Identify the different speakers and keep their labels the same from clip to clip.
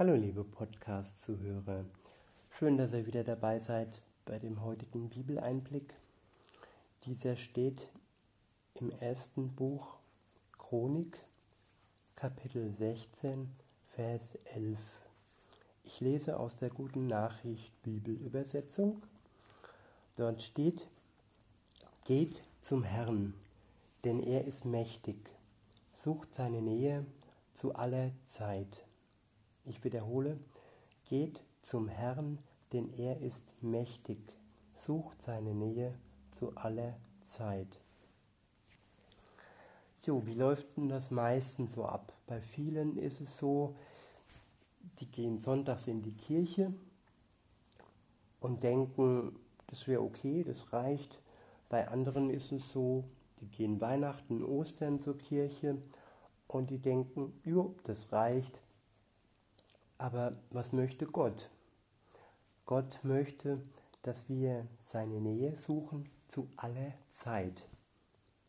Speaker 1: Hallo liebe Podcast-Zuhörer, schön, dass ihr wieder dabei seid bei dem heutigen Bibeleinblick. Dieser steht im ersten Buch Chronik, Kapitel 16, Vers 11. Ich lese aus der guten Nachricht Bibelübersetzung. Dort steht, Geht zum Herrn, denn er ist mächtig, sucht seine Nähe zu aller Zeit. Ich wiederhole, geht zum Herrn, denn er ist mächtig, sucht seine Nähe zu aller Zeit. Jo, wie läuft denn das meistens so ab? Bei vielen ist es so, die gehen sonntags in die Kirche und denken, das wäre okay, das reicht. Bei anderen ist es so, die gehen Weihnachten, Ostern zur Kirche und die denken, jo, das reicht, aber was möchte Gott? Gott möchte, dass wir seine Nähe suchen zu aller Zeit.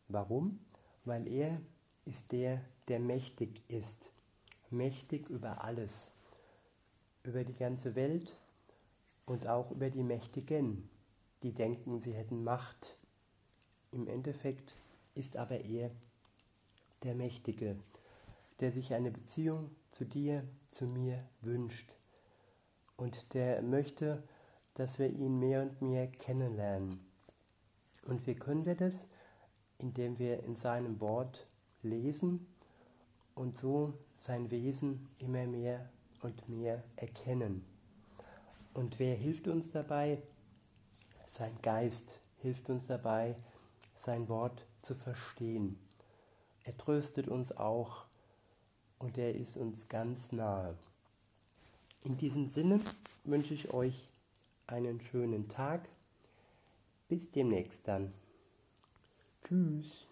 Speaker 1: Warum? Weil er ist der, der mächtig ist. Mächtig über alles. Über die ganze Welt und auch über die Mächtigen, die denken, sie hätten Macht. Im Endeffekt ist aber er der Mächtige, der sich eine Beziehung zu dir, zu mir wünscht. Und der möchte, dass wir ihn mehr und mehr kennenlernen. Und wie können wir das? Indem wir in seinem Wort lesen und so sein Wesen immer mehr und mehr erkennen. Und wer hilft uns dabei? Sein Geist hilft uns dabei, sein Wort zu verstehen. Er tröstet uns auch und er ist uns ganz nahe. In diesem Sinne wünsche ich euch einen schönen Tag. Bis demnächst dann. Tschüss.